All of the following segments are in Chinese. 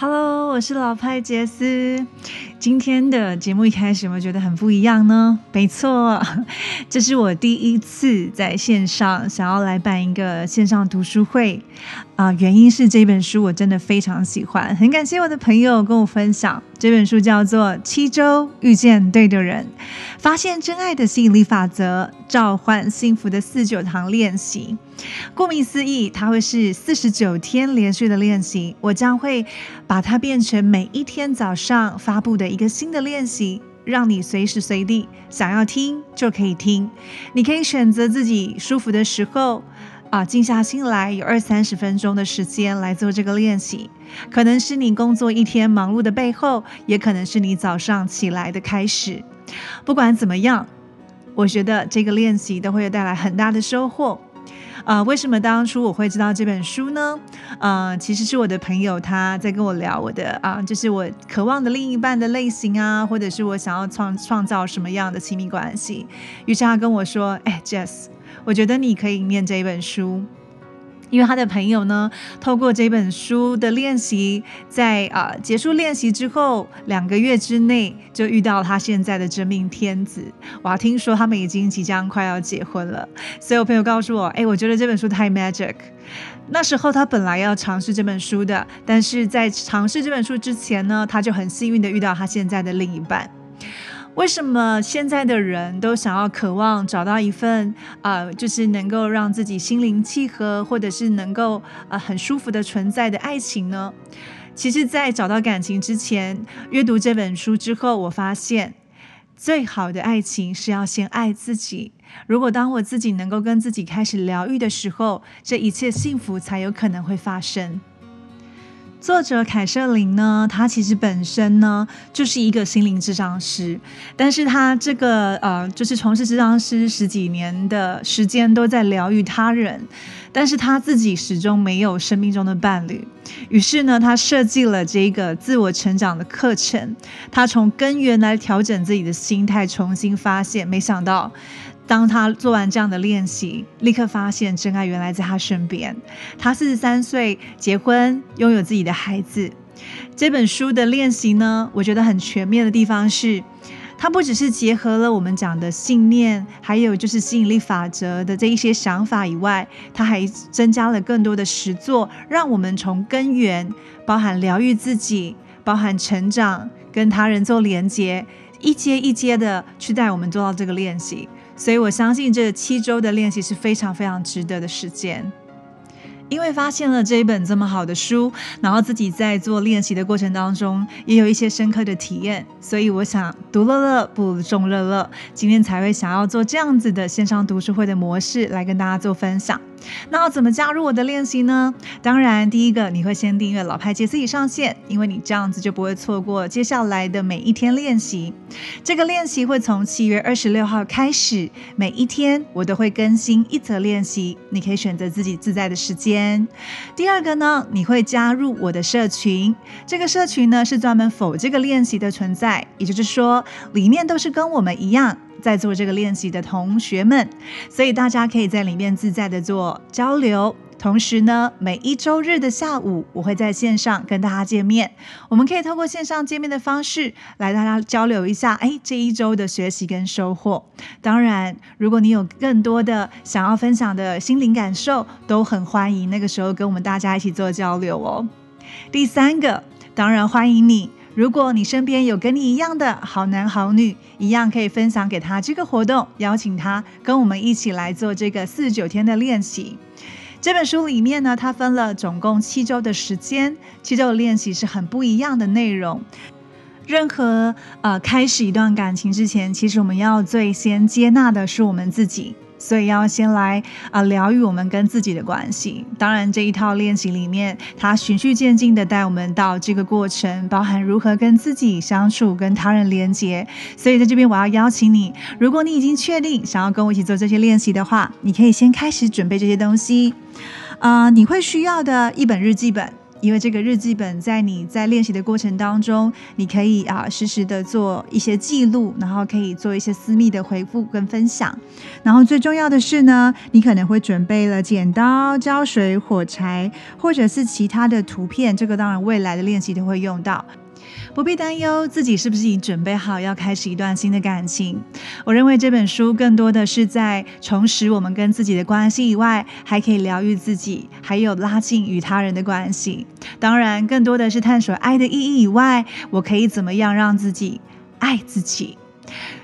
Hello，我是老派杰斯。今天的节目一开始有没有觉得很不一样呢？没错，这是我第一次在线上想要来办一个线上读书会啊。原因是这本书我真的非常喜欢，很感谢我的朋友跟我分享。这本书叫做《七周遇见对的人》，发现真爱的吸引力法则，召唤幸福的四九堂练习。顾名思义，它会是四十九天连续的练习。我将会把它变成每一天早上发布的一个新的练习，让你随时随地想要听就可以听。你可以选择自己舒服的时候啊，静下心来，有二三十分钟的时间来做这个练习。可能是你工作一天忙碌的背后，也可能是你早上起来的开始。不管怎么样，我觉得这个练习都会带来很大的收获。啊，为什么当初我会知道这本书呢？啊，其实是我的朋友他在跟我聊我的啊，就是我渴望的另一半的类型啊，或者是我想要创创造什么样的亲密关系。于是他跟我说：“哎，Jess，我觉得你可以念这一本书。”因为他的朋友呢，透过这本书的练习，在啊结束练习之后两个月之内，就遇到他现在的真命天子。哇，听说他们已经即将快要结婚了。所以我朋友告诉我，哎，我觉得这本书太 magic。那时候他本来要尝试这本书的，但是在尝试这本书之前呢，他就很幸运的遇到他现在的另一半。为什么现在的人都想要渴望找到一份啊，就是能够让自己心灵契合，或者是能够啊很舒服的存在的爱情呢？其实，在找到感情之前，阅读这本书之后，我发现最好的爱情是要先爱自己。如果当我自己能够跟自己开始疗愈的时候，这一切幸福才有可能会发生。作者凯瑟琳呢，她其实本身呢就是一个心灵智商师，但是她这个呃，就是从事智商师十几年的时间都在疗愈他人，但是她自己始终没有生命中的伴侣，于是呢，她设计了这个自我成长的课程，她从根源来调整自己的心态，重新发现，没想到。当他做完这样的练习，立刻发现真爱原来在他身边。他四十三岁结婚，拥有自己的孩子。这本书的练习呢，我觉得很全面的地方是，它不只是结合了我们讲的信念，还有就是吸引力法则的这一些想法以外，它还增加了更多的实作，让我们从根源，包含疗愈自己，包含成长，跟他人做连接，一阶一阶的去带我们做到这个练习。所以我相信这七周的练习是非常非常值得的时间。因为发现了这一本这么好的书，然后自己在做练习的过程当中也有一些深刻的体验，所以我想独乐乐不如众乐乐，今天才会想要做这样子的线上读书会的模式来跟大家做分享。那要怎么加入我的练习呢？当然，第一个你会先订阅老派杰斯已上线，因为你这样子就不会错过接下来的每一天练习。这个练习会从七月二十六号开始，每一天我都会更新一则练习，你可以选择自己自在的时间。第二个呢，你会加入我的社群，这个社群呢是专门否这个练习的存在，也就是说，里面都是跟我们一样。在做这个练习的同学们，所以大家可以在里面自在的做交流。同时呢，每一周日的下午，我会在线上跟大家见面。我们可以透过线上见面的方式来大家交流一下，哎，这一周的学习跟收获。当然，如果你有更多的想要分享的心灵感受，都很欢迎那个时候跟我们大家一起做交流哦。第三个，当然欢迎你。如果你身边有跟你一样的好男好女，一样可以分享给他这个活动，邀请他跟我们一起来做这个四十九天的练习。这本书里面呢，它分了总共七周的时间，七周的练习是很不一样的内容。任何呃开始一段感情之前，其实我们要最先接纳的是我们自己。所以要先来啊疗愈我们跟自己的关系。当然，这一套练习里面，它循序渐进的带我们到这个过程，包含如何跟自己相处、跟他人连接。所以在这边，我要邀请你，如果你已经确定想要跟我一起做这些练习的话，你可以先开始准备这些东西。啊，你会需要的一本日记本。因为这个日记本在你在练习的过程当中，你可以啊实时的做一些记录，然后可以做一些私密的回复跟分享。然后最重要的是呢，你可能会准备了剪刀、胶水、火柴，或者是其他的图片。这个当然未来的练习都会用到。不必担忧自己是不是已准备好要开始一段新的感情。我认为这本书更多的是在重拾我们跟自己的关系以外，还可以疗愈自己，还有拉近与他人的关系。当然，更多的是探索爱的意义以外，我可以怎么样让自己爱自己。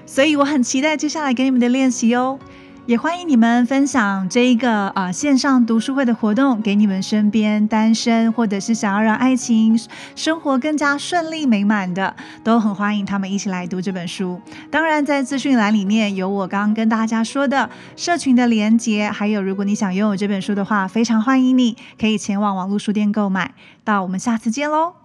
所以我很期待接下来给你们的练习哦。也欢迎你们分享这一个啊线上读书会的活动给你们身边单身或者是想要让爱情生活更加顺利美满的，都很欢迎他们一起来读这本书。当然，在资讯栏里面有我刚刚跟大家说的社群的连接，还有如果你想拥有这本书的话，非常欢迎你可以前往网络书店购买。到我们下次见喽。